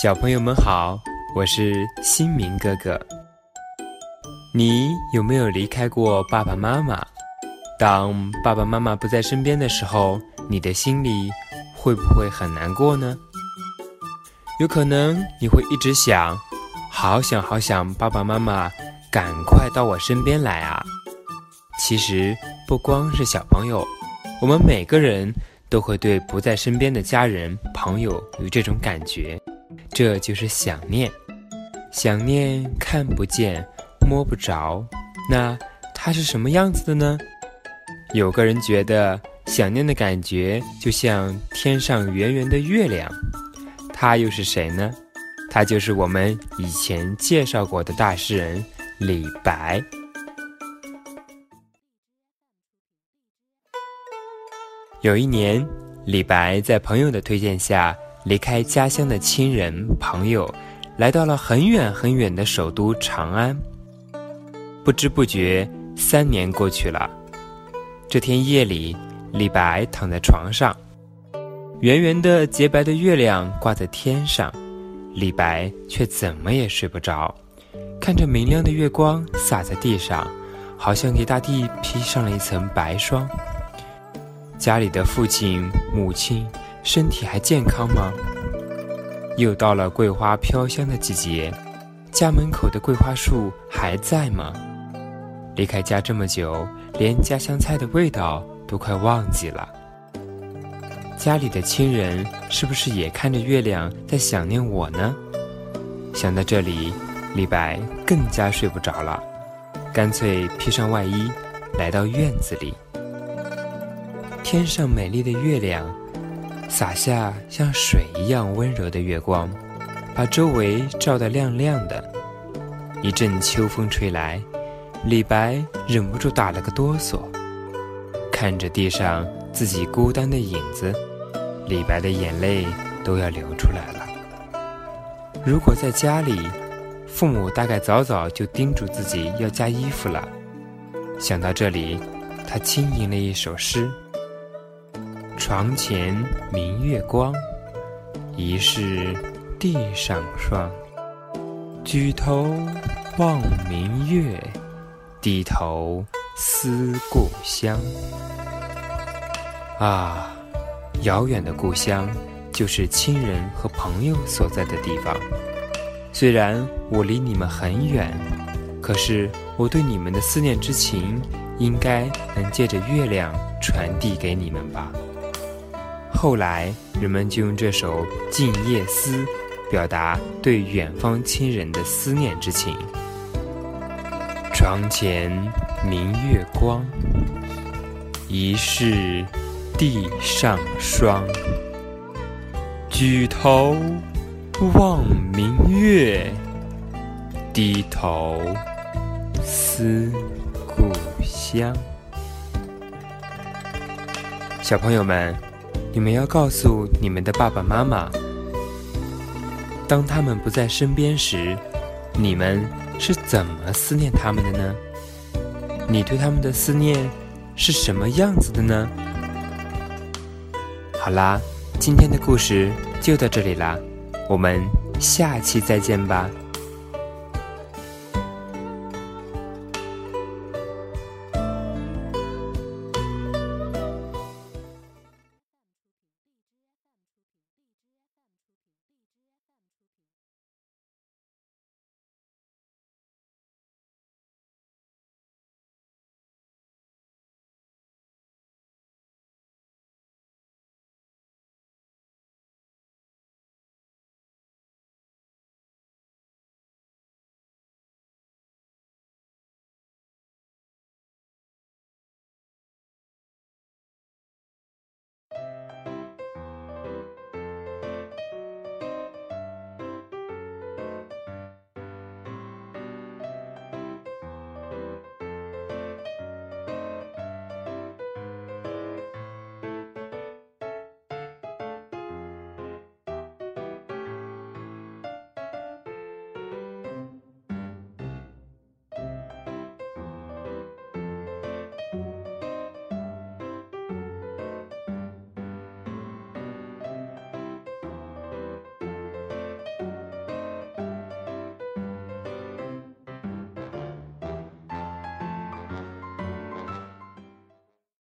小朋友们好，我是新明哥哥。你有没有离开过爸爸妈妈？当爸爸妈妈不在身边的时候，你的心里会不会很难过呢？有可能你会一直想，好想好想爸爸妈妈赶快到我身边来啊！其实不光是小朋友，我们每个人都会对不在身边的家人、朋友有这种感觉。这就是想念，想念看不见、摸不着，那它是什么样子的呢？有个人觉得想念的感觉就像天上圆圆的月亮，他又是谁呢？他就是我们以前介绍过的大诗人李白。有一年，李白在朋友的推荐下。离开家乡的亲人朋友，来到了很远很远的首都长安。不知不觉，三年过去了。这天夜里，李白躺在床上，圆圆的洁白的月亮挂在天上，李白却怎么也睡不着。看着明亮的月光洒在地上，好像给大地披上了一层白霜。家里的父亲母亲。身体还健康吗？又到了桂花飘香的季节，家门口的桂花树还在吗？离开家这么久，连家乡菜的味道都快忘记了。家里的亲人是不是也看着月亮在想念我呢？想到这里，李白更加睡不着了，干脆披上外衣，来到院子里。天上美丽的月亮。洒下像水一样温柔的月光，把周围照得亮亮的。一阵秋风吹来，李白忍不住打了个哆嗦。看着地上自己孤单的影子，李白的眼泪都要流出来了。如果在家里，父母大概早早就叮嘱自己要加衣服了。想到这里，他轻吟了一首诗。床前明月光，疑是地上霜。举头望明月，低头思故乡。啊，遥远的故乡，就是亲人和朋友所在的地方。虽然我离你们很远，可是我对你们的思念之情，应该能借着月亮传递给你们吧。后来，人们就用这首《静夜思》表达对远方亲人的思念之情。床前明月光，疑是地上霜。举头望明月，低头思故乡。小朋友们。你们要告诉你们的爸爸妈妈，当他们不在身边时，你们是怎么思念他们的呢？你对他们的思念是什么样子的呢？好啦，今天的故事就到这里啦，我们下期再见吧。